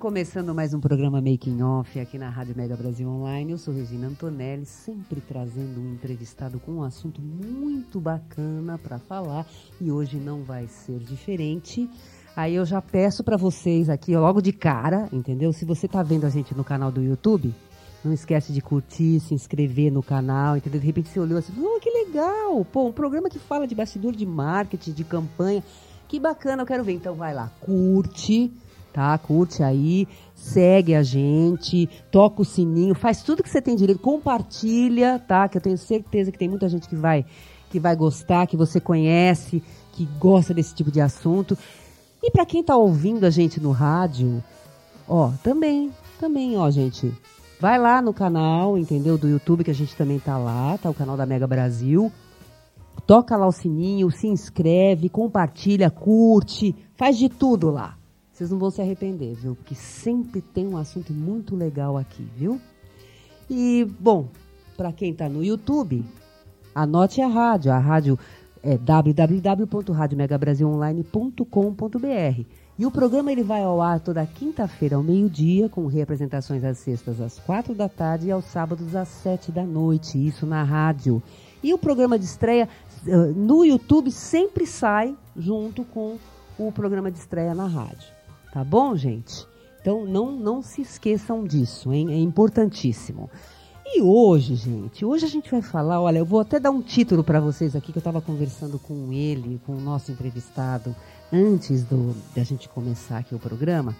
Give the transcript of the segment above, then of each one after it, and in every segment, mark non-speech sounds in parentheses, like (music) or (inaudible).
Começando mais um programa Making Off aqui na Rádio Mega Brasil Online. Eu sou Regina Antonelli, sempre trazendo um entrevistado com um assunto muito bacana para falar e hoje não vai ser diferente. Aí eu já peço para vocês aqui logo de cara, entendeu? Se você está vendo a gente no canal do YouTube, não esquece de curtir, se inscrever no canal, entendeu? De repente você olhou assim, oh, que legal! Pô, um programa que fala de bastidor de marketing, de campanha. Que bacana, eu quero ver. Então vai lá, curte tá? Curte aí, segue a gente, toca o sininho, faz tudo que você tem direito, compartilha, tá? Que eu tenho certeza que tem muita gente que vai que vai gostar, que você conhece, que gosta desse tipo de assunto. E para quem tá ouvindo a gente no rádio, ó, também, também, ó, gente, vai lá no canal, entendeu? Do YouTube que a gente também tá lá, tá o canal da Mega Brasil. Toca lá o sininho, se inscreve, compartilha, curte, faz de tudo lá. Vocês não vão se arrepender, viu? Porque sempre tem um assunto muito legal aqui, viu? E, bom, para quem está no YouTube, anote a rádio. A rádio é www.radiomegabrasilonline.com.br. E o programa ele vai ao ar toda quinta-feira ao meio-dia, com reapresentações às sextas às quatro da tarde e aos sábados às sete da noite, isso na rádio. E o programa de estreia no YouTube sempre sai junto com o programa de estreia na rádio. Tá bom, gente? Então não, não se esqueçam disso, hein? É importantíssimo. E hoje, gente, hoje a gente vai falar, olha, eu vou até dar um título para vocês aqui que eu estava conversando com ele, com o nosso entrevistado, antes do da gente começar aqui o programa.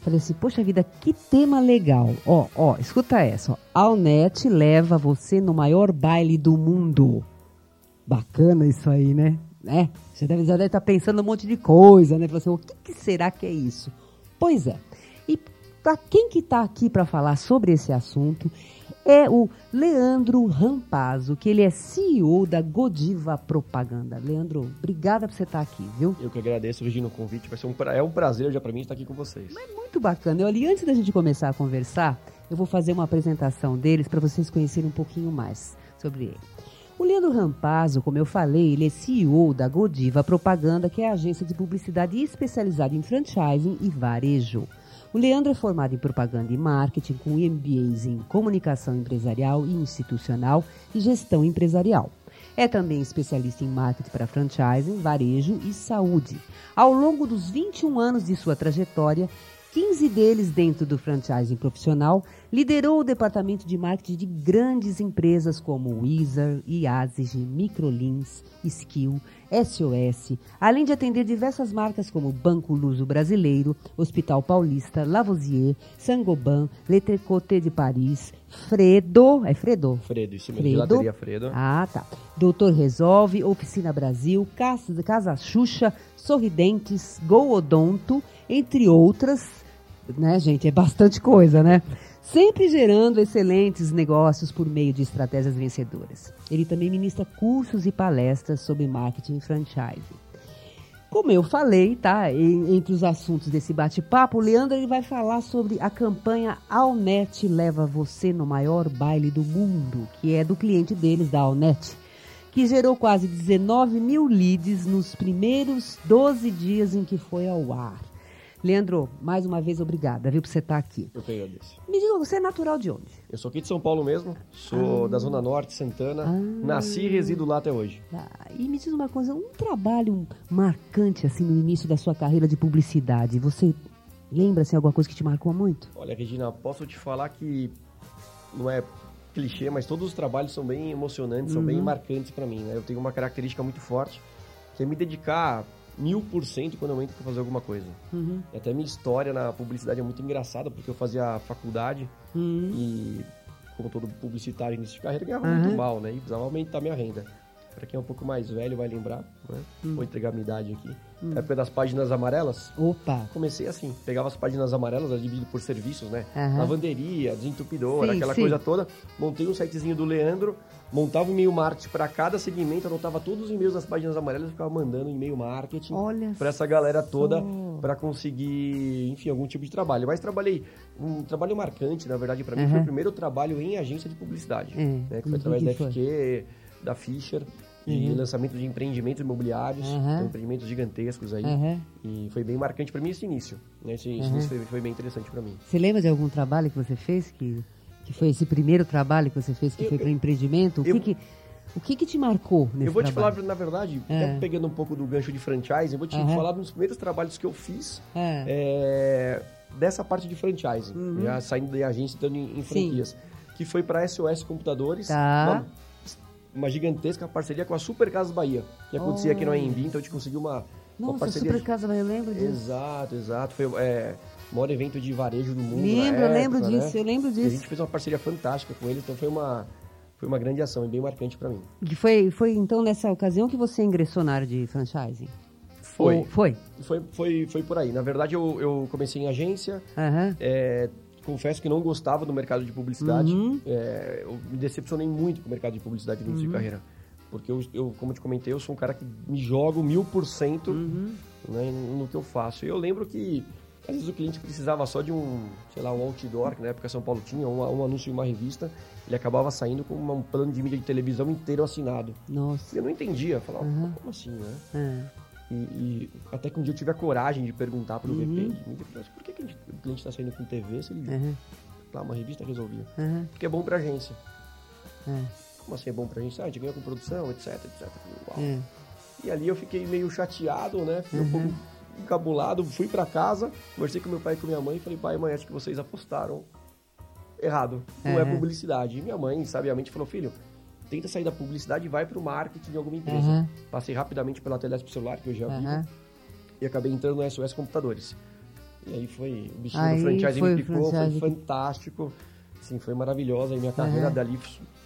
Falei assim, poxa vida, que tema legal. Ó, ó, escuta essa, ó. Alnet leva você no maior baile do mundo. Bacana isso aí, né? Né? Você deve, já deve estar pensando um monte de coisa, né? Você, o que, que será que é isso? Pois é. E para quem que está aqui para falar sobre esse assunto é o Leandro Rampazzo, que ele é CEO da Godiva Propaganda. Leandro, obrigada por você estar aqui, viu? Eu que agradeço, Regina, o convite. Vai ser um, é um prazer já para mim estar aqui com vocês. Mas muito bacana. Eu, ali, antes da gente começar a conversar, eu vou fazer uma apresentação deles para vocês conhecerem um pouquinho mais sobre ele. O Leandro Rampazzo, como eu falei, ele é CEO da Godiva Propaganda, que é a agência de publicidade especializada em franchising e varejo. O Leandro é formado em propaganda e marketing, com MBAs em comunicação empresarial e institucional e gestão empresarial. É também especialista em marketing para franchising, varejo e saúde. Ao longo dos 21 anos de sua trajetória, 15 deles dentro do franchising profissional, liderou o departamento de marketing de grandes empresas como Wizard, Iasig, Microlins, Skill, SOS, além de atender diversas marcas como Banco Luso Brasileiro, Hospital Paulista, Lavoisier, Sangoban, Letrecote de Paris, Fredo, é Fredo? Fredo, isso mesmo, Fredo. Fredo. Ah, tá. Doutor Resolve, Oficina Brasil, Casa, Casa Xuxa, Sorridentes, Go Odonto, entre outras né, gente? É bastante coisa, né? Sempre gerando excelentes negócios por meio de estratégias vencedoras. Ele também ministra cursos e palestras sobre marketing e franchising. Como eu falei, tá? Entre os assuntos desse bate-papo, o Leandro ele vai falar sobre a campanha Alnet leva você no maior baile do mundo, que é do cliente deles, da Alnet, que gerou quase 19 mil leads nos primeiros 12 dias em que foi ao ar. Leandro, mais uma vez, obrigada, viu, por você estar aqui. Eu que agradeço. Me diga, você é natural de onde? Eu sou aqui de São Paulo mesmo, sou ah. da Zona Norte, Santana, ah. nasci e resido lá até hoje. Ah, e me diz uma coisa, um trabalho marcante, assim, no início da sua carreira de publicidade, você lembra, assim, alguma coisa que te marcou muito? Olha, Regina, posso te falar que não é clichê, mas todos os trabalhos são bem emocionantes, uhum. são bem uhum. marcantes para mim, né? Eu tenho uma característica muito forte, que é me dedicar mil por cento quando eu entro para fazer alguma coisa. Uhum. Até minha história na publicidade é muito engraçada, porque eu fazia faculdade uhum. e, como todo publicitário início de carreira, ganhava uhum. muito mal, né? E precisava aumentar minha renda. Pra quem é um pouco mais velho vai lembrar, né? Hum. Vou entregar a minha idade aqui. Época das páginas amarelas. Opa. Comecei assim, pegava as páginas amarelas, era dividido por serviços, né? Aham. Lavanderia, desentupidora, Sim, aquela sim. coisa toda. Montei um sitezinho do Leandro, montava um e-mail marketing para cada segmento, anotava todos os e-mails das páginas amarelas e ficava mandando e-mail marketing para essa galera toda para conseguir, enfim, algum tipo de trabalho. Mas trabalhei um trabalho marcante, na verdade, para mim foi o primeiro trabalho em agência de publicidade, É, né? Que foi através que da? FQ, da Fischer. E Uhum. lançamento de empreendimentos imobiliários, Aham. então, empreendimentos gigantescos aí. Aham. E foi bem marcante para mim esse início. Né? Esse, esse Uhum. início foi, foi bem interessante para mim. Você lembra de algum trabalho que você fez que, que foi esse primeiro trabalho que você fez que Eu- foi para empreendimento? O, eu- que, que, o que, que te marcou nesse eu vou te trabalho? falar, na verdade, É. pegando um pouco do gancho de franchising, eu vou te Aham. falar dos primeiros trabalhos que eu fiz É. é, dessa parte de franchising, Uhum. já saindo da agência e entrando em, em franquias. Que foi para SOS Computadores, Tá. uma, uma gigantesca parceria com a Super Casas Bahia, que acontecia aqui no AMB, então a gente conseguiu uma, uma Nossa, parceria. Super Casa, eu lembro disso. Exato, exato. Foi é, o maior evento de varejo do mundo. Lembro, eu lembro época, disso, né? eu lembro E a disso. gente fez uma parceria fantástica com eles, então foi uma, foi uma grande ação e bem marcante para mim. Que foi, foi então nessa ocasião que você ingressou na área de franchising? Foi. Ou- foi? Foi, foi, foi por aí. Na verdade, eu, eu comecei em agência, Aham. é, confesso que não gostava do mercado de publicidade. Uhum. É, eu me decepcionei muito com o mercado de publicidade no início de carreira. Porque eu, eu, como te comentei, eu sou um cara que me jogo mil por cento Uhum. né, no que eu faço. E eu lembro que às vezes o cliente precisava só de um, sei lá, um outdoor, que na época São Paulo tinha, um, um anúncio em uma revista, ele acabava saindo com um plano de mídia de televisão inteiro assinado. E Nossa. eu não entendia, falava, Uhum. como assim, né? É. E, e até que um dia eu tive a coragem de perguntar pro Uhum. VP mas por que, que o cliente está saindo com TV se ele Aham. lá uma revista resolvia? Aham. Porque é bom pra agência. É. Como assim é bom pra agência? Ah, a gente ganha com produção, etc, etc. Uau. É. E ali eu fiquei meio chateado, né? Fiquei um Uhum. pouco encabulado, fui pra casa, conversei com meu pai e com minha mãe e falei, pai mãe, acho que vocês apostaram errado. Não é Uhum. publicidade. E minha mãe, sabiamente, falou, filho, tenta sair da publicidade e vai pro marketing de alguma empresa. Uhum. Passei rapidamente pela Telesp celular, que eu já vi, Aham. e acabei entrando no SOS Computadores. E aí foi, o bichinho Aí do franchise me o picou, franchise foi fantástico. Sim, foi maravilhosa. E minha carreira Aham. dali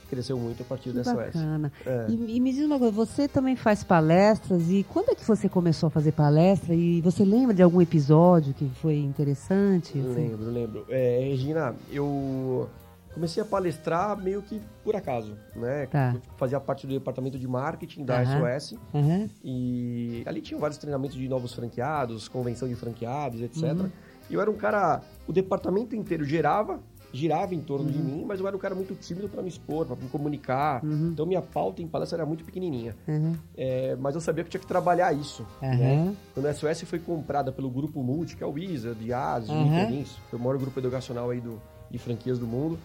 cresceu muito a partir Que do SOS. bacana. É. E, e me diz uma coisa, você também faz palestras e quando é que você começou a fazer palestra e você lembra de algum episódio que foi interessante? Eu assim? lembro, lembro. É, Regina, eu comecei a palestrar meio que por acaso, né? Tá. Fazia parte do departamento de marketing da Aham. SOS Aham. e ali tinham vários treinamentos de novos franqueados, convenção de franqueados, etc. Uhum. E eu era um cara, o departamento inteiro girava, girava em torno Uhum. de mim, mas eu era um cara muito tímido para me expor, para me comunicar. Uhum. Então minha pauta em palestra era muito pequenininha. Aham. É, mas eu sabia que eu tinha que trabalhar isso. Né? Quando a SOS foi comprada pelo Grupo Multi, que é o Wizard, Yas, Aham. Interins, foi o maior grupo educacional aí do, de franquias do mundo.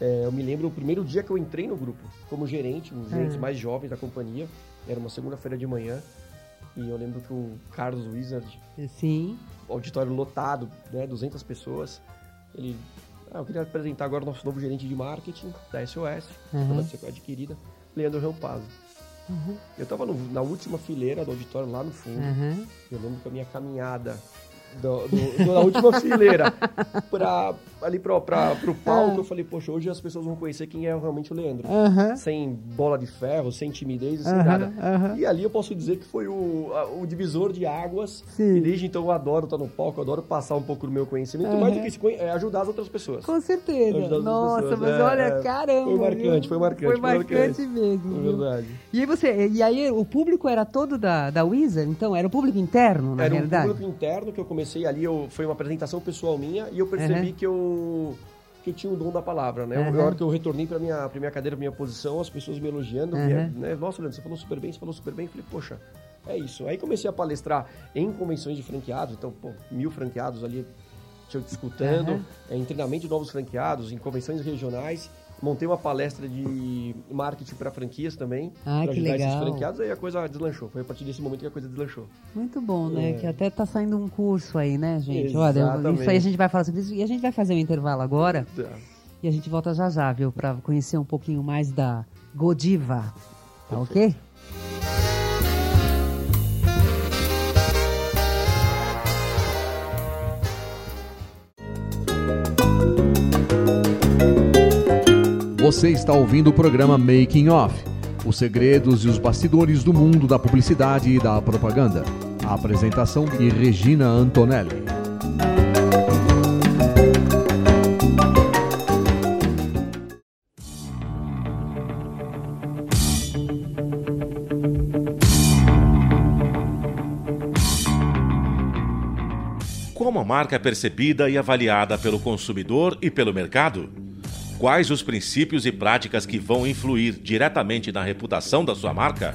É, eu me lembro o primeiro dia que eu entrei no grupo, como gerente, um dos gerentes Ah. mais jovens da companhia. Era uma segunda-feira de manhã. E eu lembro que o Carlos Wizard, Sim. auditório lotado, né, 200 pessoas, ele... Ah, eu queria apresentar agora o nosso novo gerente de marketing da SOS, acabou de ser adquirida, Leandro Rampazzo. Uhum. Eu estava na última fileira do auditório, lá no fundo. Aham. Eu lembro que a minha caminhada do, do- do- da última (laughs) fileira pra, ali pra, pra, pro palco, eu falei, poxa, hoje as pessoas vão conhecer quem é realmente o Leandro. Aham. Sem bola de ferro, sem timidez, sem Aham, nada. aham. E ali eu posso dizer que foi o, a- o divisor de águas. Sim. E desde então eu adoro estar no palco, eu adoro passar um pouco do meu conhecimento, mais do que isso, é ajudar as outras pessoas. Com certeza. Nossa, mas É, olha, é. caramba. Foi marcante, foi marcante, Foi foi marcante marcante. mesmo. É viu? verdade. E aí você, e aí o público era todo da, da Wizard, então era o público interno, na Era um realidade? público interno que eu comecei ali, eu, foi uma apresentação pessoal minha e eu percebi Aham. que eu que eu tinha o dom da palavra, né? Aham. Na hora que eu retornei para minha pra minha cadeira, pra minha posição, as pessoas me elogiando, Aham. minha- né? Nossa, Leandro, você falou super bem, você falou super bem. Eu falei, poxa, é isso. Aí comecei a palestrar em convenções de franqueados, então, pô, mil franqueados ali te escutando, é, em treinamento de novos franqueados, em convenções regionais. Montei uma palestra de marketing para franquias também, Ah, que ajudar legal. esses franqueados, aí a coisa deslanchou. Foi a partir desse momento que a coisa deslanchou. Muito bom, né? É. Que até tá saindo um curso aí, né, gente? Olha, Exatamente. isso aí a gente vai falar sobre isso. E a gente vai fazer um intervalo agora. Tá. E a gente volta já já, viu? Pra conhecer um pouquinho mais da Godiva. Tá ok? Você está ouvindo o programa Making Off. Os segredos e os bastidores do mundo da publicidade e da propaganda. A apresentação de Regina Antonelli. Como a marca é percebida e avaliada pelo consumidor e pelo mercado? Quais os princípios e práticas que vão influir diretamente na reputação da sua marca?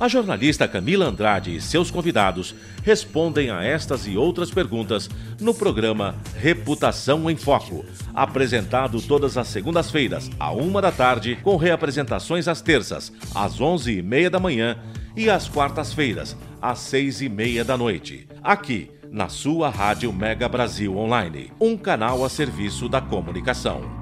A jornalista Camila Andrade e seus convidados respondem a estas e outras perguntas no programa Reputação em Foco, apresentado todas as segundas-feiras, à uma da tarde, com reapresentações às terças, às onze e meia da manhã e às quartas-feiras, às seis e meia da noite, aqui na sua Rádio Mega Brasil Online, um canal a serviço da comunicação.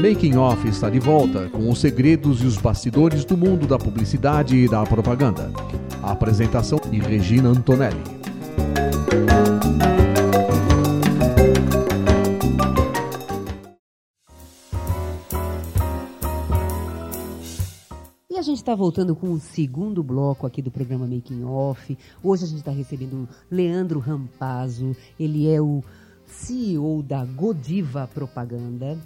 Making Off está de volta com os segredos e os bastidores do mundo da publicidade e da propaganda. A apresentação de Regina Antonelli. E a gente está voltando com o segundo bloco aqui do programa Making Off. Hoje a gente está recebendo Leandro Rampazzo. Ele é o CEO da Godiva Propaganda.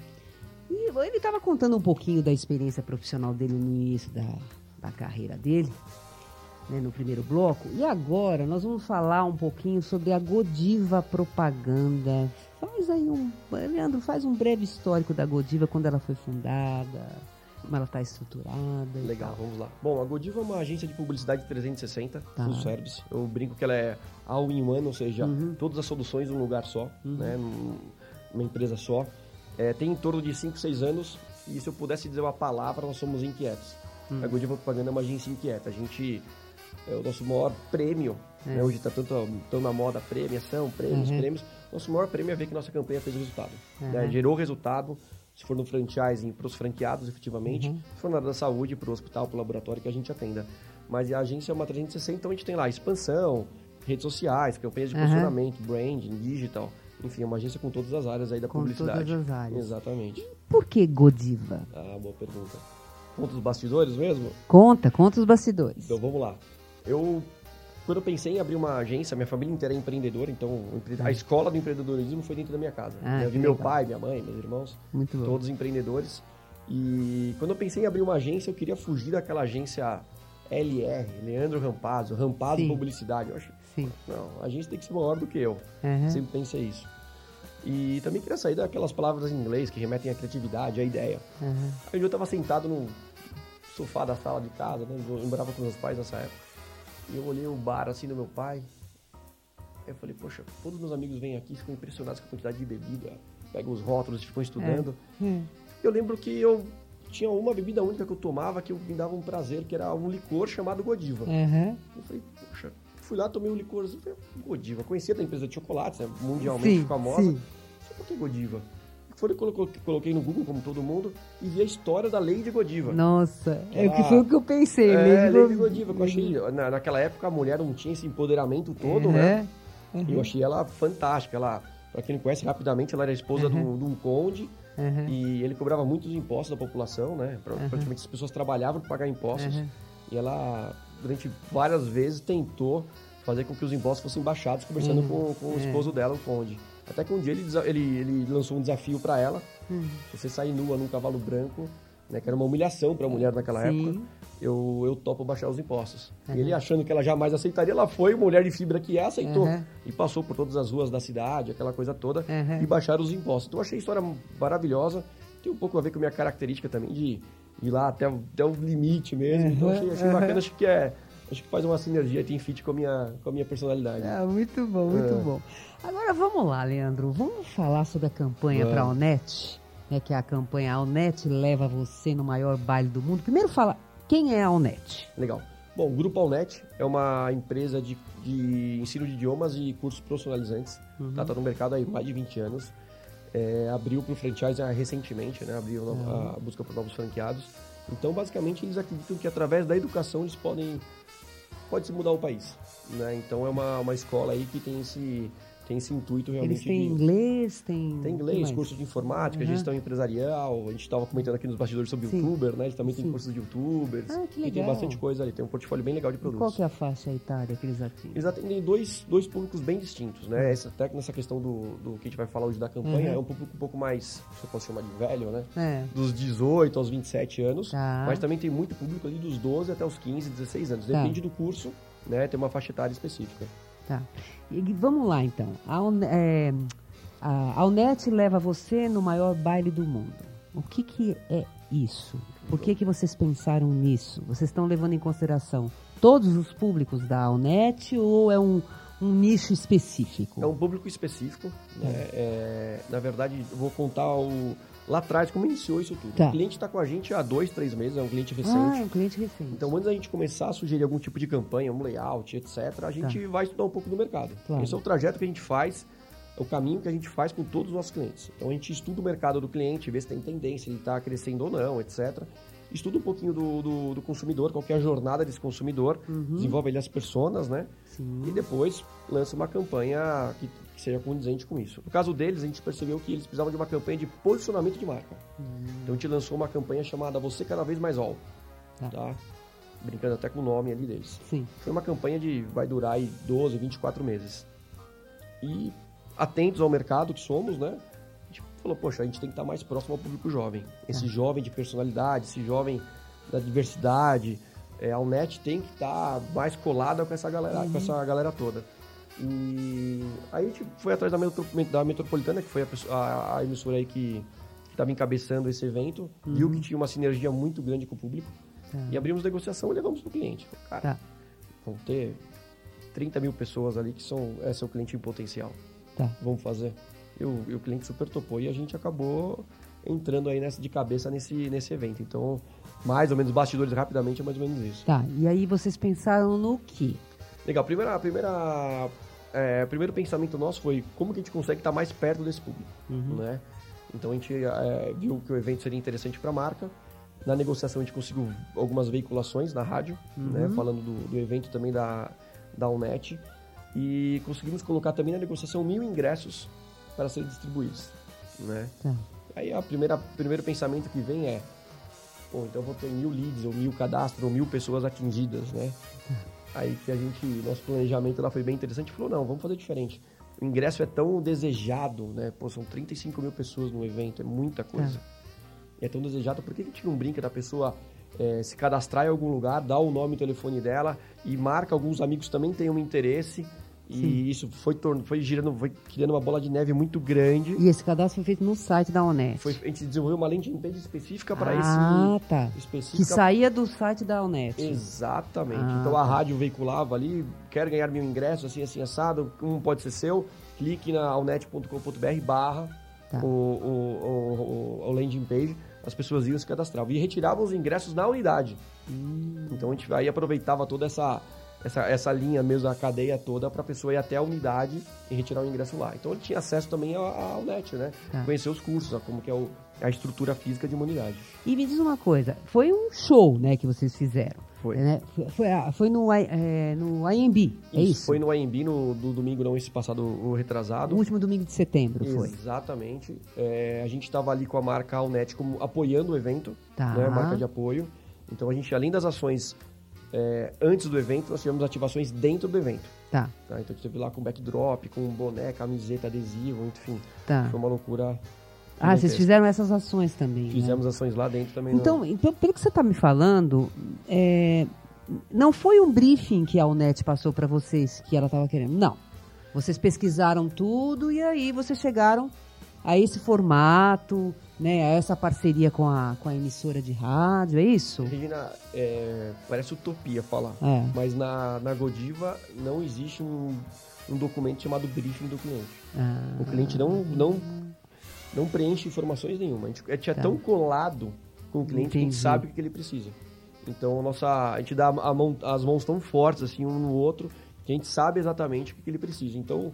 E ele estava contando um pouquinho da experiência profissional dele no início da, da carreira dele, né, no primeiro bloco. E agora nós vamos falar um pouquinho sobre a Godiva Propaganda. Faz aí um. Leandro, faz um breve histórico da Godiva, quando ela foi fundada, como ela está estruturada. Legal, vamos lá. Bom, a Godiva é uma agência de publicidade 360, tá. full service. Eu brinco que ela é all in one, ou seja, uhum. todas as soluções num lugar só, uhum. né, numa empresa só é, tem em torno de 5, 6 anos e se eu pudesse dizer uma palavra, nós somos inquietos. Hum. A Godiva Propaganda é uma agência inquieta. A gente é o nosso maior prêmio, é. né? hoje está tanto tão na moda premiação, prêmios, uhum. prêmios. Nosso maior prêmio é ver que nossa campanha fez resultado. Uhum. Né? Gerou resultado, se for no franchising, para os franqueados, efetivamente. Uhum. Se for na área da saúde, para o hospital, para o laboratório que a gente atenda. Mas a agência é uma 360, então a gente tem lá expansão, redes sociais, campanhas de posicionamento, branding, digital. Enfim, é uma agência com todas as áreas aí da com publicidade. todas as áreas. Exatamente. E por que Godiva? Ah, boa pergunta. Conta os bastidores mesmo? Conta, conta os bastidores. Então vamos lá. Eu, quando eu pensei em abrir uma agência, minha família inteira é empreendedora, então a ah. escola do empreendedorismo foi dentro da minha casa. Ah, eu vi meu pai, minha mãe, meus irmãos, Muito todos bom. empreendedores. E quando eu pensei em abrir uma agência, eu queria fugir daquela agência LR, Leandro Rampazzo, Rampazzo Sim. Publicidade. Eu acho, Sim. não, a agência tem que ser maior do que eu. Uhum. Sempre pensei isso. E também queria sair daquelas palavras em inglês que remetem à criatividade, à ideia. Uhum. Aí eu estava sentado no sofá da sala de casa, né? Eu morava com meus pais nessa época. E eu olhei o bar assim do meu pai. Eu falei, poxa, todos meus amigos vêm aqui, ficam impressionados com a quantidade de bebida, pegam os rótulos e ficam estudando. É. Hum. Eu lembro que eu tinha uma bebida única que eu tomava que me dava um prazer, que era um licor chamado Godiva. Uhum. Eu falei, poxa, fui lá, tomei um licor, Godiva. Conhecia da empresa de chocolates, né, mundialmente sim, famosa. Sim. Por que Godiva? Foi que coloquei no Google, como todo mundo, e vi a história da Lady Godiva. Nossa, é o que foi o que eu pensei. É, Lady, Lady Godiva, que eu achei, na, naquela época a mulher não tinha esse empoderamento todo, uhum. né? Uhum. E eu achei ela fantástica. Ela, pra quem não conhece, rapidamente, ela era esposa uhum. de um conde, Uhum. E ele cobrava muitos impostos da população, né? Praticamente uhum. as pessoas trabalhavam para pagar impostos. Uhum. E ela, durante várias vezes, tentou fazer com que os impostos fossem baixados, conversando uhum. com, com o é. esposo dela, o conde. Até que um dia ele, ele, ele lançou um desafio para ela. Uhum. Você sair nua num cavalo branco, né? Que era uma humilhação para a mulher naquela Sim. época. Eu, eu topo baixar os impostos. Uhum. E ele achando que ela jamais aceitaria, ela foi, mulher de fibra que é, aceitou. E passou por todas as ruas da cidade, aquela coisa toda, e baixaram os impostos. Então eu achei a história maravilhosa. Tem um pouco a ver com a minha característica também de ir lá até, o- até o limite mesmo. Então achei, achei bacana, acho que é. Acho que faz uma sinergia, tem fit com a minha, com a minha personalidade. Ah, muito bom, muito É. bom. Agora vamos lá, Leandro. Vamos falar sobre a campanha para a Onet, né, que é a campanha A Onet leva você no maior baile do mundo. Primeiro fala, quem é a Onet? Legal. Bom, o Grupo Alnet é uma empresa de, de ensino de idiomas e cursos profissionalizantes. Tá, tá no mercado há mais de 20 anos. É, abriu para o franchise ah, recentemente, né? Abriu no- a busca por novos franqueados. Então, basicamente, eles acreditam que através da educação eles podem pode se mudar o país, né? Então é uma, uma escola aí que tem esse tem esse intuito realmente Eles têm de inglês, tem... tem inglês, mais? curso de informática, Uhum. gestão empresarial. A gente estava comentando aqui nos bastidores sobre Sim. youtuber, né? Eles também têm Sim. cursos de youtubers. Ah, que E tem legal. bastante coisa ali, tem um portfólio bem legal de E produtos. qual que é a faixa etária que eles atingem? Eles atendem dois, dois públicos bem distintos, né? Essa, até nessa questão do, do que a gente vai falar hoje da campanha, Uhum. é um público um pouco mais, se eu posso chamar de velho, né? É, Dos 18 aos 27 anos, Tá. mas também tem muito público ali dos 12 até os 15, 16 anos. Tá. Depende do curso, né? Tem uma faixa etária específica. Tá. E vamos lá, então. A, é, a, leva você no maior baile do mundo. O que, que é isso? Por que, que vocês pensaram nisso? Vocês estão levando em consideração todos os públicos da Onet ou é um, um nicho específico? É um público específico, né? É, na verdade, eu vou contar o, lá atrás como iniciou isso tudo. Tá. O cliente está com a gente há dois, três meses, é um cliente recente. Ah, é um cliente recente. Então, antes da gente começar a sugerir algum tipo de campanha, um layout, etc., a gente vai estudar um pouco do mercado. Tá. Claro. Esse é o trajeto que a gente faz, é o caminho que a gente faz com todos os nossos clientes. Então, a gente estuda o mercado do cliente, vê se tem tendência, ele está crescendo ou não, etc. Estuda um pouquinho do, do, do consumidor, qual que é a jornada desse consumidor, desenvolve ali as personas, né? Sim. E depois lança uma campanha que, que seja condizente com isso. No caso deles, a gente percebeu que eles precisavam de uma campanha de posicionamento de marca. Então a gente lançou uma campanha chamada Você Cada Vez Mais All. Tá. Tá? Brincando até com o nome ali deles. Sim. Foi uma campanha de vai durar aí 12, 24 meses. E atentos ao mercado que somos, né? Falou, poxa, a gente tem que estar mais próximo ao público jovem. Esse jovem de personalidade, esse jovem da diversidade. É, a Unet tem que estar mais colada com essa galera, com essa galera toda. E aí a gente foi atrás da, metro, da Metropolitana, que foi a, a- a emissora aí que estava encabeçando esse evento, viu que tinha uma sinergia muito grande com o público. Tá. E abrimos negociação e levamos para o cliente. Cara, Tá. vão ter 30 mil pessoas ali que são é seu cliente em potencial. Tá. Vamos fazer. E o, e o cliente super topou e a gente acabou entrando aí nessa, de cabeça nesse, nesse evento. Então, mais ou menos, bastidores rapidamente é mais ou menos isso. Tá. E aí vocês pensaram no quê? Legal, primeira, primeira, é, primeiro pensamento nosso foi como que a gente consegue estar mais perto desse público, né? Então a gente é, viu que o evento seria interessante para a marca. Na negociação a gente conseguiu algumas veiculações na rádio, né? Falando do, do evento também da, da Unet. E conseguimos colocar também na negociação mil ingressos para serem distribuídos, né? Tá. Aí a primeira primeiro pensamento que vem é, pô, então eu vou ter mil leads, ou mil cadastros, ou mil pessoas atingidas, né? Aí que a gente, nosso planejamento lá foi bem interessante, falou, não, vamos fazer diferente. O ingresso é tão desejado, né? Pô, são 35 mil pessoas no evento, é muita coisa. E é tão desejado, por que a gente não brinca da pessoa eh, se cadastrar em algum lugar, dar o nome e o telefone dela e marca alguns amigos também tenham interesse e isso foi, foi girando, foi criando uma bola de neve muito grande. E esse cadastro foi feito no site da Onet. Foi, a gente desenvolveu uma landing page específica para ah, esse. tá. Específica Que saía do site da Onet. Exatamente. Ah, então a tá. rádio veiculava ali, quer ganhar mil ingressos, assim, assim, assado, um pode ser seu, clique na alnet.com.br barra Tá. o, o, o, o landing page, as pessoas iam se cadastravam e retiravam os ingressos na unidade. Hum. Então a gente aí aproveitava toda essa, essa, essa linha mesmo, a cadeia toda, para a pessoa ir até a unidade e retirar o ingresso lá. Então ele tinha acesso também ao, ao net, né? Tá. Conhecer os cursos, como que é o, a estrutura física de uma unidade. E me diz uma coisa, foi um show, né, que vocês fizeram. Foi. Né? Foi, foi, ah, foi no, é, no IMB, é isso? Foi no AMB no, do domingo, não esse passado, o retrasado. No último domingo de setembro, foi. Exatamente. É, a gente estava ali com a marca Alnet como apoiando o evento, Tá. né, marca de apoio. Então a gente, além das ações é, antes do evento, nós tivemos ativações dentro do evento. Tá, tá? Então a gente teve lá com backdrop, com boné, camiseta, adesivo, enfim. tá. Foi uma loucura. Ah, vocês fizeram essas ações também, né? Fizemos ações lá dentro também. Então, então, pelo que você está me falando, é, não foi um briefing que a Unet passou para vocês que ela estava querendo. Não. Vocês pesquisaram tudo e aí vocês chegaram a esse formato, né, essa parceria com a, com a emissora de rádio, é isso? Regina, é, parece utopia falar, É. mas na, na Godiva não existe um, um documento chamado briefing do cliente. Ah, O cliente não, não, não preenche informações nenhuma. A gente, a gente é tão colado com o cliente que a Entendi. gente sabe o que ele precisa. Então a, nossa, a gente dá a mão- as mãos tão fortes assim um no outro que a gente sabe exatamente o que ele precisa. Então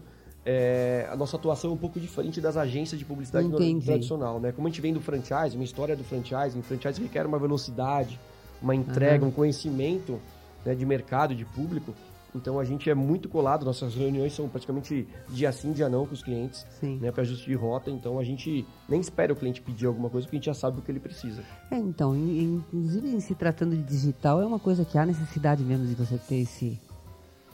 é, a nossa atuação é um pouco diferente das agências de publicidade Entendi. tradicional, né? Como a gente vem do franchise, uma história do franchise, o franchise requer uma velocidade, uma entrega, um conhecimento né, de mercado, de público. Então a gente é muito colado, nossas reuniões são praticamente dia sim, dia não com os clientes, Sim. né, para ajuste de rota. Então a gente nem espera o cliente pedir alguma coisa, porque a gente já sabe o que ele precisa. É, então, in- inclusive em se tratando de digital, é uma coisa que há necessidade mesmo de você ter esse.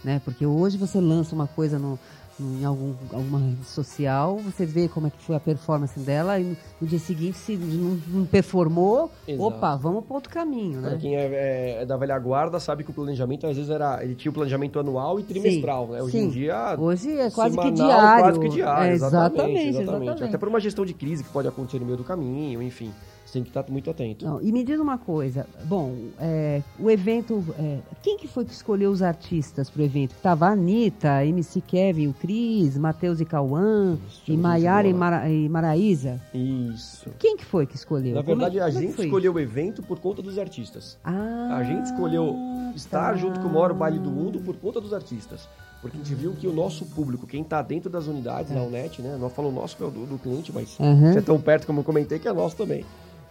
Né? Porque hoje você lança uma coisa no- em algum, alguma rede social, você vê como é que foi a performance dela, e no, no dia seguinte, se não, não performou, Exato. opa, vamos para outro caminho, Para né? quem é, é- é da velha guarda, sabe que o planejamento às vezes era. Ele tinha o planejamento anual e trimestral, né? Hoje sim. em dia. Hoje é quase que semanal, diário. Quase que diário, É, exatamente, exatamente, exatamente. exatamente. Até por uma gestão de crise que pode acontecer no meio do caminho, enfim. Tem que estar muito atento. Não, e me diz uma coisa, bom, é, o evento, é, quem que foi que escolheu os artistas pro evento? Tava a Anitta, MC Kevin, o Cris, Matheus e Cauã, e Maiara e. Mara, e Maraísa. Isso. Quem que foi que escolheu? Na é- verdade, a é que gente escolheu o evento por conta dos artistas. Ah, A gente escolheu estar tá. junto com o maior baile do mundo por conta dos artistas. Porque a gente viu que o nosso público, quem está dentro das unidades na UNET, né? Nós falamos nosso que é o do, do cliente, mas Aham. você é tão perto como eu comentei que é nosso também.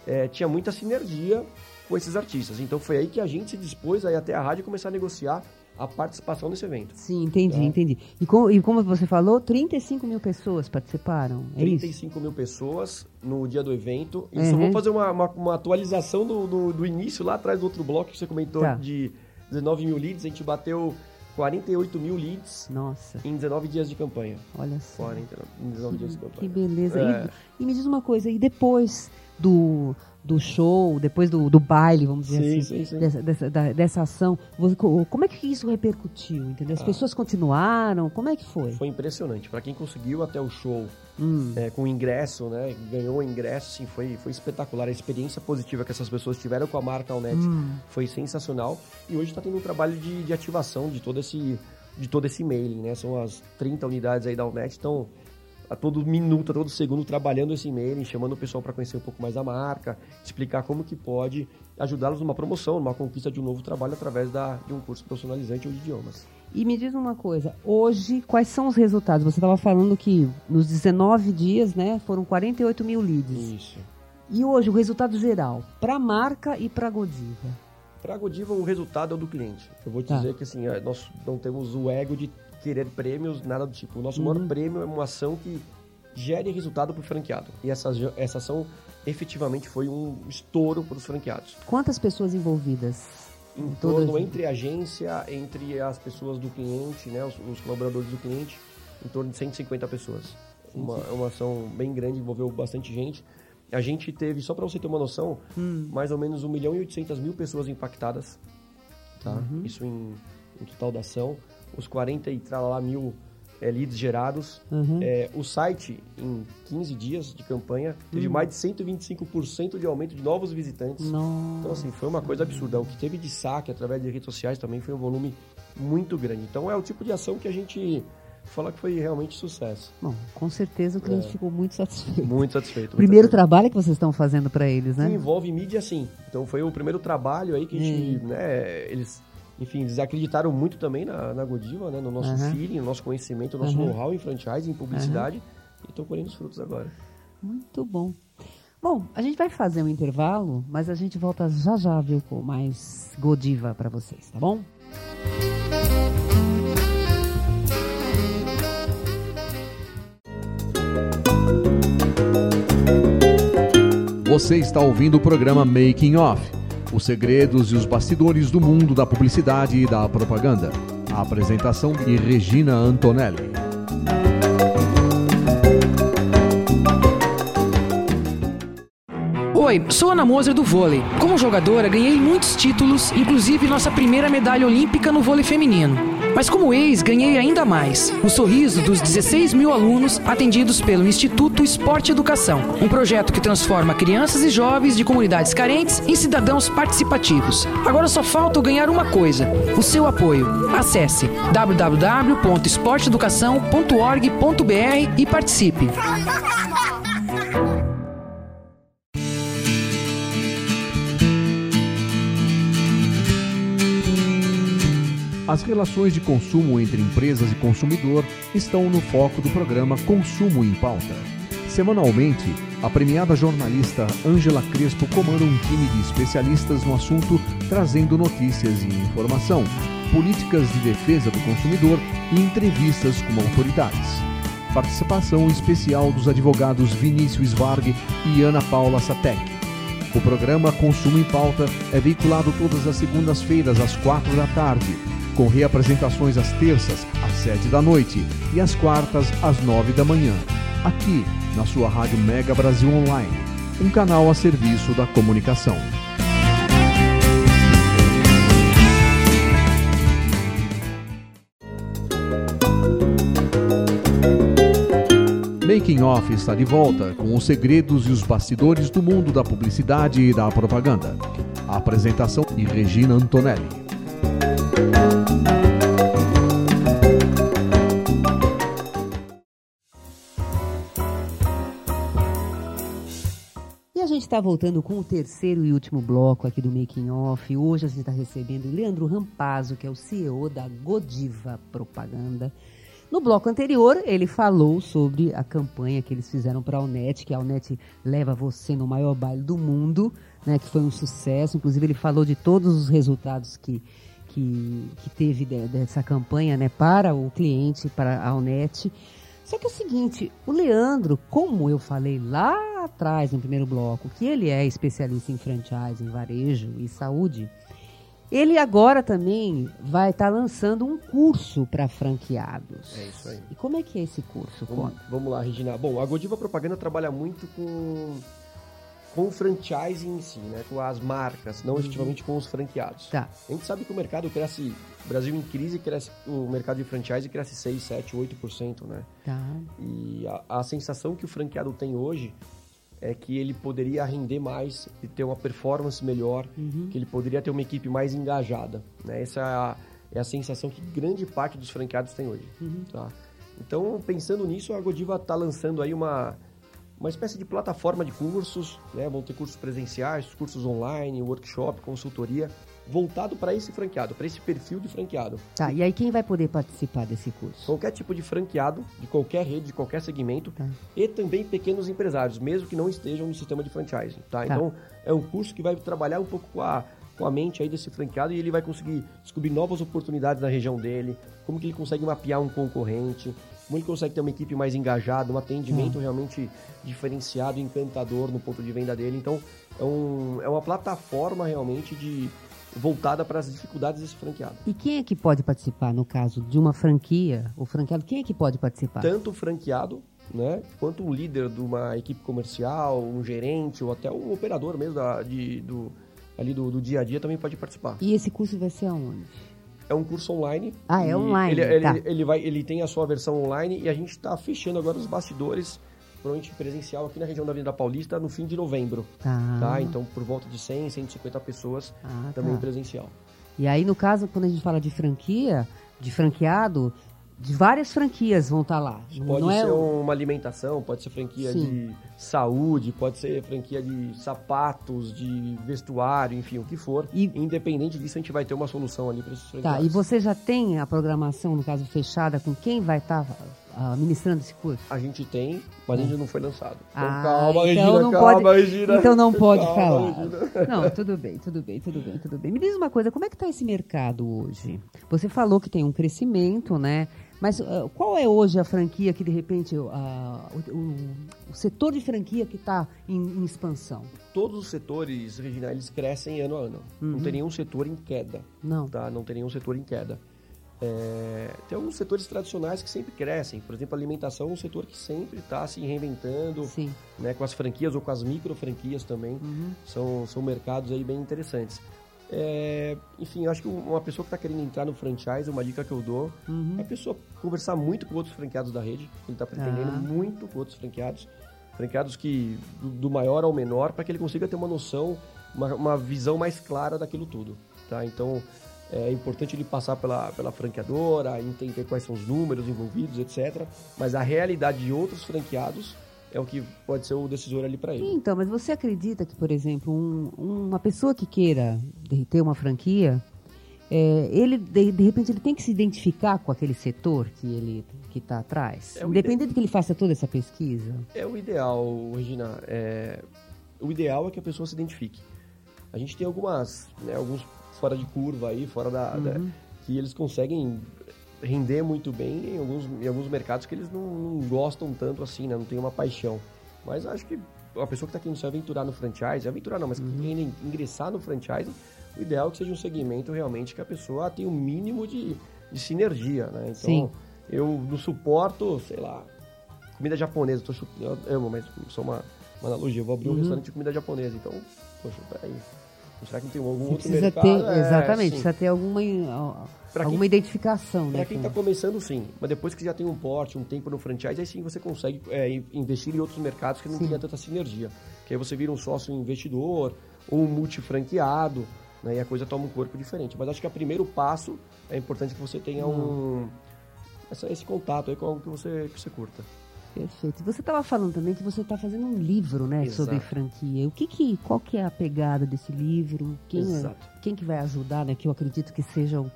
É, tinha muita sinergia com esses artistas. Então foi aí que a gente se dispôs a ir até a rádio começar a negociar a participação nesse evento. Sim, entendi, Tá. entendi. E, com- e como você falou, 35 mil pessoas participaram, é isso? 35 mil pessoas no dia do evento. E só Uhum. vou fazer uma, uma, uma atualização do, do, do início, lá atrás do outro bloco que você comentou Tá. de 19 mil leads. A gente bateu 48 mil leads Nossa, em 19 dias de campanha. olha só. 49, em 19 dias de Que campanha. beleza. É. E, e me diz uma coisa, e depois do, do show, depois do, do baile, vamos dizer Sim, assim, sim, sim. Dessa, dessa, da- dessa ação, como é que isso repercutiu, entendeu? As Ah. pessoas continuaram, como é que foi? Foi impressionante. Para quem conseguiu até o show Hum, é, com ingresso, né? Ganhou o ingresso, sim, foi, foi espetacular. A experiência positiva que essas pessoas tiveram com a marca Alnet Hum. foi sensacional. E hoje está tendo um trabalho de, de ativação de todo esse de todo esse mailing, né? São as 30 unidades aí da Alnet, estão a todo minuto, a todo segundo trabalhando esse mailing, chamando o pessoal para conhecer um pouco mais da marca, explicar como que pode ajudá-los numa promoção, numa conquista de um novo trabalho através da, de um curso profissionalizante ou de idiomas. E me diz uma coisa, hoje, quais são os resultados? Você estava falando que nos 19 dias, né, foram 48 mil leads. Isso. E hoje, o resultado geral, para a marca e para a Godiva? Para a Godiva, o resultado é o do cliente. Eu vou te Tá. dizer que assim, é, nós não temos o ego de querer prêmios, nada do tipo. O nosso maior Uhum. prêmio é uma ação que gere resultado para o franqueado. E essa, essa ação efetivamente foi um estouro para os franqueados. Quantas pessoas envolvidas? Em Todas- torno entre a agência, entre as pessoas do cliente, né, os, os colaboradores do cliente, em torno de 150 pessoas. Uma, é uma ação bem grande, envolveu bastante gente. A gente teve, só para você ter uma noção, Hum. mais ou menos 1 milhão e 800 mil pessoas impactadas. Tá? Uhum. Isso em, em total da ação. Os 40 e tralá mil é, leads gerados. Uhum. É, o site, em 15 dias de campanha, teve mais de 125% de aumento de novos visitantes. Nossa. Então, assim, foi uma coisa absurda. O que teve de saque através de redes sociais também foi um volume muito grande. Então, é o tipo de ação que a gente fala que foi realmente sucesso. Bom, com certeza o cliente É. ficou muito satisfeito. Muito satisfeito. Primeiro satisfeito. trabalho que vocês estão fazendo para eles, que né? envolve mídia sim. Então foi o primeiro trabalho aí que a gente, né, eles, enfim, eles acreditaram muito também na, na Godiva, né, no nosso Aham. feeling, no nosso conhecimento, no nosso Aham. know-how em franchise, em publicidade. E estão colhendo os frutos agora. Muito bom. Bom, a gente vai fazer um intervalo, mas a gente volta já já, viu, com mais Godiva para vocês, tá bom? Você está ouvindo o programa Making Off, os segredos e os bastidores do mundo da publicidade e da propaganda. A apresentação de Regina Antonelli. Oi, sou Ana Moser do vôlei. Como jogadora, ganhei muitos títulos, inclusive nossa primeira medalha olímpica no vôlei feminino. Mas como ex, ganhei ainda mais. O sorriso dos 16 mil alunos atendidos pelo Instituto Esporte Educação. Um projeto que transforma crianças e jovens de comunidades carentes em cidadãos participativos. Agora só falta ganhar uma coisa: o seu apoio. Acesse www.esporteeducação.org.br e participe. As relações de consumo entre empresas e consumidor estão no foco do programa Consumo em Pauta. Semanalmente, a premiada jornalista Ângela Crespo comanda um time de especialistas no assunto, trazendo notícias e informação, políticas de defesa do consumidor e entrevistas com autoridades. Participação especial dos advogados Vinícius Varg e Ana Paula Satec. O programa Consumo em Pauta é veiculado todas as segundas-feiras às quatro da tarde, com reapresentações às terças, às sete da noite e às quartas, às nove da manhã, aqui na sua Rádio Mega Brasil Online, um canal a serviço da comunicação. Making Off está de volta com os segredos e os bastidores do mundo da publicidade e da propaganda. A apresentação de Regina Antonelli. Está voltando com o terceiro e último bloco aqui do Making Off. Hoje a gente está recebendo o Leandro Rampazzo, que é o CEO da Godiva Propaganda. No bloco anterior, ele falou sobre a campanha que eles fizeram para a Unet, que a Unet leva você no maior baile do mundo, né, que foi um sucesso. Inclusive, ele falou de todos os resultados que, que, que teve de- dessa campanha né, para o cliente, para a Unet. Só que é o seguinte, o Leandro, como eu falei lá atrás, no primeiro bloco, que ele é especialista em franchising, varejo e saúde, ele agora também vai estar lançando um curso para franqueados. É isso aí. E como é que é esse curso? Vamos, Conta. vamos lá, Regina. Bom, a Godiva Propaganda trabalha muito com, com o franchising em si, né? Com as marcas, não efetivamente com os franqueados. Tá. A gente sabe que o mercado cresce, o Brasil em crise, cresce, o mercado de franchise cresce 6, 7, 8%, né? Tá. E a, a sensação que o franqueado tem hoje é que ele poderia render mais e ter uma performance melhor, que ele poderia ter uma equipe mais engajada. Né? Essa é a, é a sensação que grande parte dos franqueados tem hoje. Tá? Então, pensando nisso, a Godiva está lançando aí uma, uma espécie de plataforma de cursos, né? vão ter cursos presenciais, cursos online, workshop, consultoria, voltado para esse franqueado, para esse perfil de franqueado. Tá, e aí quem vai poder participar desse curso? Qualquer tipo de franqueado, de qualquer rede, de qualquer segmento, Tá. e também pequenos empresários, mesmo que não estejam no sistema de franchising, tá? Tá. Então, é um curso que vai trabalhar um pouco com a, com a mente aí desse franqueado e ele vai conseguir descobrir novas oportunidades na região dele, como que ele consegue mapear um concorrente, como ele consegue ter uma equipe mais engajada, um atendimento realmente diferenciado, encantador no ponto de venda dele. Então, é, um, é uma plataforma realmente de voltada para as dificuldades desse franqueado. E quem é que pode participar, no caso de uma franquia, o franqueado, quem é que pode participar? tanto o franqueado, né, quanto um líder de uma equipe comercial, um gerente ou até um operador mesmo da, de, do, ali do, do dia a dia também pode participar. E esse curso vai ser aonde? É um curso online. Ah, é online, Ele, tá. ele, ele vai, ele tem a sua versão online e a gente está fechando agora os bastidores provavelmente presencial aqui na região da Avenida Paulista no fim de novembro. Tá. Tá? Então, por volta de 100, 150 pessoas Ah, também tá. presencial. E aí, no caso, quando a gente fala de franquia, de franqueado, de várias franquias vão estar lá. Pode não é ser o- uma alimentação, pode ser franquia Sim. de saúde, pode ser franquia de sapatos, de vestuário, enfim, o que for. E- Independente disso, a gente vai ter uma solução ali para esses franqueados. Tá, e você já tem a programação, no caso, fechada com quem vai estar ah, ministrando esse curso? A gente tem, mas ainda não foi lançado. Então Ah, calma, então Regina, não calma, pode, Regina. Então não pode Calma, falar. Regina. Não, tudo bem, tudo bem, tudo bem, tudo bem. Me diz uma coisa, como é que está esse mercado hoje? Você falou que tem um crescimento, né? Mas ah, qual é hoje a franquia que, de repente, ah, o, o- setor de franquia que está em, em expansão? Todos os setores, Regina, eles crescem ano a ano. Não tem nenhum setor em queda. Não. Tá? Não tem nenhum setor em queda. É, tem alguns setores tradicionais que sempre crescem. Por exemplo, a alimentação é um setor que sempre está se reinventando. Sim. né, com as franquias ou com as micro franquias também. São, são mercados aí bem interessantes. É, enfim, eu acho que uma pessoa que está querendo entrar no franchise, uma dica que eu dou, é a pessoa conversar muito com outros franqueados da rede. Ele está pretendendo Ah. muito com outros franqueados. Franqueados que, do, do maior ao menor, para que ele consiga ter uma noção, uma, uma visão mais clara daquilo tudo. Tá? Então, é importante ele passar pela, pela franqueadora, entender quais são os números envolvidos, etc. Mas a realidade de outros franqueados é o que pode ser o decisor ali para ele. Então, mas você acredita que, por exemplo, um- uma pessoa que queira ter uma franquia, é, ele de, de repente ele tem que se identificar com aquele setor que ele que está atrás, É independente de que ele faça toda essa pesquisa. É o ideal, Regina. É, o ideal é que a pessoa se identifique. A gente tem algumas, né, alguns fora de curva aí, fora da, da- que eles conseguem render muito bem em alguns, em alguns mercados que eles não, não gostam tanto assim, né, não tem uma paixão. Mas acho que a pessoa que está querendo se aventurar no franchise, aventurar não, mas que querendo ingressar no franchise, o ideal é que seja um segmento realmente que a pessoa tenha um mínimo de, de sinergia, né? Então, Sim. eu não suporto, sei lá, comida japonesa. Tô chu- eu amo, mas só uma, uma analogia. Eu vou abrir um restaurante de comida japonesa. Então, poxa, peraí. Será que não tem algum Você outro mercado? ter, É, exatamente, sim. precisa ter alguma, Pra alguma quem- identificação, né? Para quem está começando, sim. Mas depois que já tem um porte, um tempo no franchise, aí sim você consegue é, in- investir em outros mercados que não Sim. tanta sinergia. Que aí você vira um sócio investidor ou um multifranqueado, né? E a coisa toma um corpo diferente. Mas acho que o primeiro passo é importante que você tenha um... essa- esse contato aí com algo que você, que você curta. Perfeito. Você estava falando também que você está fazendo um livro, né, Exato. sobre franquia. O que que, qual que é a pegada desse livro? Quem, é- Exato. quem que vai ajudar, né? Que eu acredito que seja um-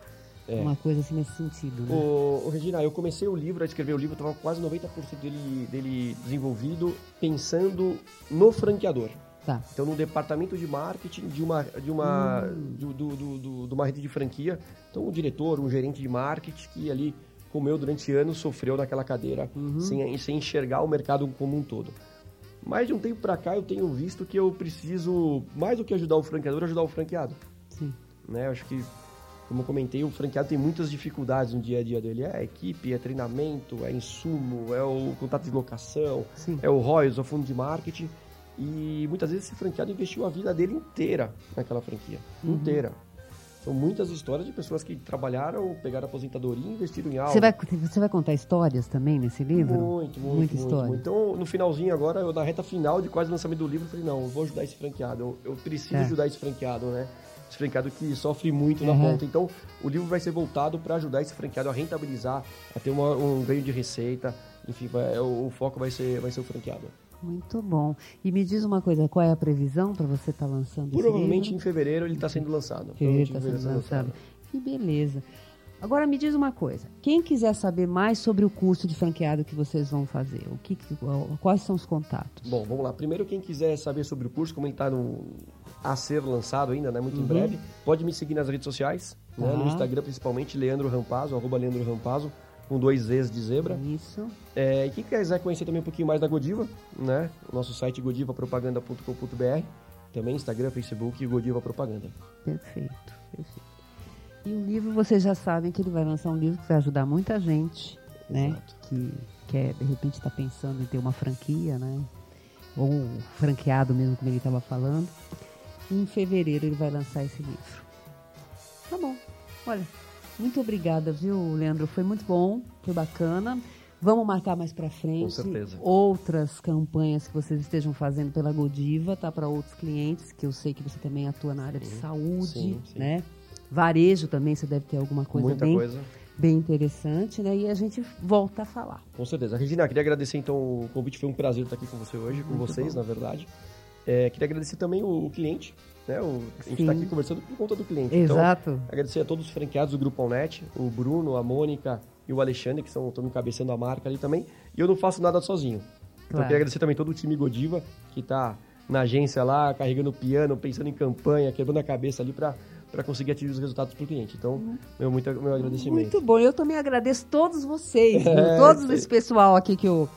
É. uma coisa assim nesse sentido, né? Ô, ô, Regina, eu comecei o livro, a escrever o livro, estava quase 90% dele, dele desenvolvido pensando no franqueador. Tá. Então, no departamento de marketing de uma, de uma, do, do, do- do- de uma rede de franquia. Então, um diretor, um gerente de marketing que ali, como eu, durante anos, sofreu naquela cadeira sem, sem enxergar o mercado como um todo. Mais de um tempo para cá, eu tenho visto que eu preciso, mais do que ajudar o franqueador, ajudar o franqueado Sim. né? Eu acho que, como eu comentei, o franqueado tem muitas dificuldades no dia a dia dele. É equipe, é treinamento, é insumo, é o contato de locação, Sim. é o ROIs, é o fundo de marketing. E muitas vezes esse franqueado investiu a vida dele inteira naquela franquia. Inteira. São muitas histórias de pessoas que trabalharam, pegaram aposentadoria e investiram em algo. Você vai, você vai contar histórias também nesse livro? Muito, muito, Muita muito, história. muito. Então, no finalzinho agora, eu, na reta final de quase lançamento do livro, eu falei, não, eu vou ajudar esse franqueado. Eu, eu preciso É. ajudar esse franqueado, né? Esse franqueado que sofre muito na Uhum. ponta. Então, o livro vai ser voltado para ajudar esse franqueado a rentabilizar, a ter uma- um ganho de receita. Enfim, vai- o, o foco vai ser, vai ser o franqueado. Muito bom. E me diz uma coisa, qual é a previsão para você estar lançando Provavelmente em fevereiro ele está sendo lançado. Fevereiro está sendo fevereiro tá lançado. Que beleza. Agora me diz uma coisa. Quem quiser saber mais sobre o curso de franqueado que vocês vão fazer, o que, quais são os contatos? Bom, vamos lá. Primeiro, quem quiser saber sobre o curso, como ele está a ser lançado ainda, né? Muito em breve, pode me seguir nas redes sociais, né? Tá. No Instagram, principalmente, Leandro Rampazzo, arroba Leandro Rampazzo, com dois Zs de zebra. Isso. É, e quem quiser conhecer também um pouquinho mais da Godiva, né? O nosso site godivapropaganda.com.br, também Instagram, Facebook e Godiva Propaganda. Perfeito, perfeito. E o livro, vocês já sabem que ele vai lançar um livro que vai ajudar muita gente, né? Exato. Que quer, de repente, está pensando em ter uma franquia, né? Ou um franqueado mesmo, como ele estava falando. Em fevereiro ele vai lançar esse livro. Tá bom. Olha, muito obrigada, viu, Leandro? Foi muito bom, foi bacana. Vamos marcar mais pra frente Com certeza. outras campanhas que vocês estejam fazendo pela Godiva, tá? Para outros clientes, que eu sei que você também atua na área de saúde, Sim, sim. né? Varejo também, você deve ter alguma coisa Muita bem, coisa. bem interessante, né? E a gente volta a falar. Com certeza. Regina, queria agradecer então o convite, foi um prazer estar aqui com você hoje, com vocês, na verdade. É, queria agradecer também o, o cliente, né? O, a gente está aqui conversando por conta do cliente. Exato. Então, agradecer a todos os franqueados do Grupo Alnet, o Bruno, a Mônica e o Alexandre, que estão encabeçando a marca ali também. E eu não faço nada sozinho. Então, Claro. queria agradecer também todo o time Godiva, que está na agência lá, carregando o piano, pensando em campanha, quebrando a cabeça ali para para conseguir atingir os resultados para o cliente. Então, meu, muito, meu agradecimento. Muito bom. Eu também agradeço todos vocês? (laughs) É, todos esse pessoal aqui que o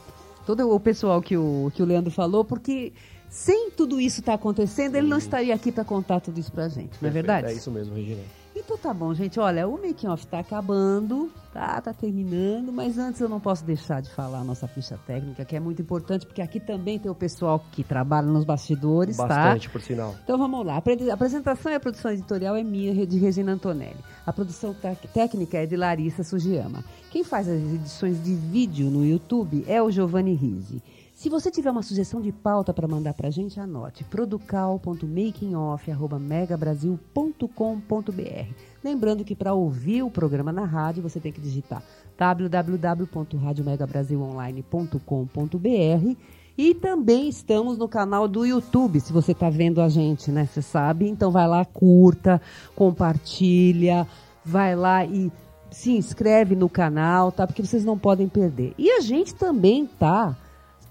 todo o pessoal que o que o Leandro falou, porque sem tudo isso estar acontecendo, ele não estaria aqui para contar tudo isso pra gente, não é verdade? É isso mesmo, Regina. Então tá bom, gente. Olha, o making off tá acabando, tá? Tá terminando, mas antes eu não posso deixar de falar a nossa ficha técnica, que é muito importante, porque aqui também tem o pessoal que trabalha nos bastidores, Bastante, tá? Bastante, por sinal. Então vamos lá. A apresentação e a produção editorial é minha, de Regina Antonelli. A produção técnica é de Larissa Sugiyama. Quem faz as edições de vídeo no YouTube é o Giovanni Risi. Se você tiver uma sugestão de pauta para mandar para a gente, anote producal.makingoff.megabrasil.com.br. Lembrando que para ouvir o programa na rádio, você tem que digitar www.radiomegabrasilonline.com.br e também estamos no canal do YouTube, se você está vendo a gente, né? Você sabe? Então vai lá, curta, compartilha, vai lá e se inscreve no canal, tá? Porque vocês não podem perder. E a gente também tá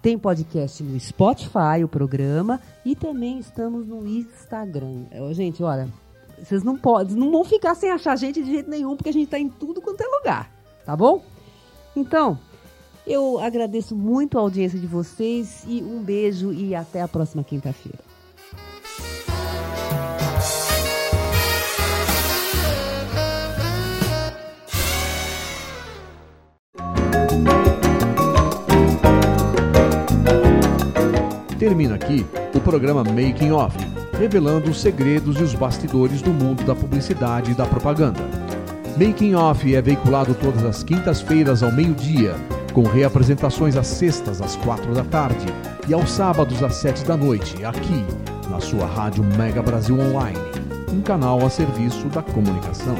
tem podcast no Spotify, o programa, e também estamos no Instagram. Gente, olha, vocês não podem, não vão ficar sem achar a gente de jeito nenhum, porque a gente está em tudo quanto é lugar, tá bom? Então, eu agradeço muito a audiência de vocês e um beijo e até a próxima quinta-feira. Termina aqui o programa Making Off, revelando os segredos e os bastidores do mundo da publicidade e da propaganda. Making Off é veiculado todas as quintas-feiras ao meio-dia, com reapresentações às sextas às quatro da tarde e aos sábados às sete da noite, aqui na sua rádio Mega Brasil Online, um canal a serviço da comunicação.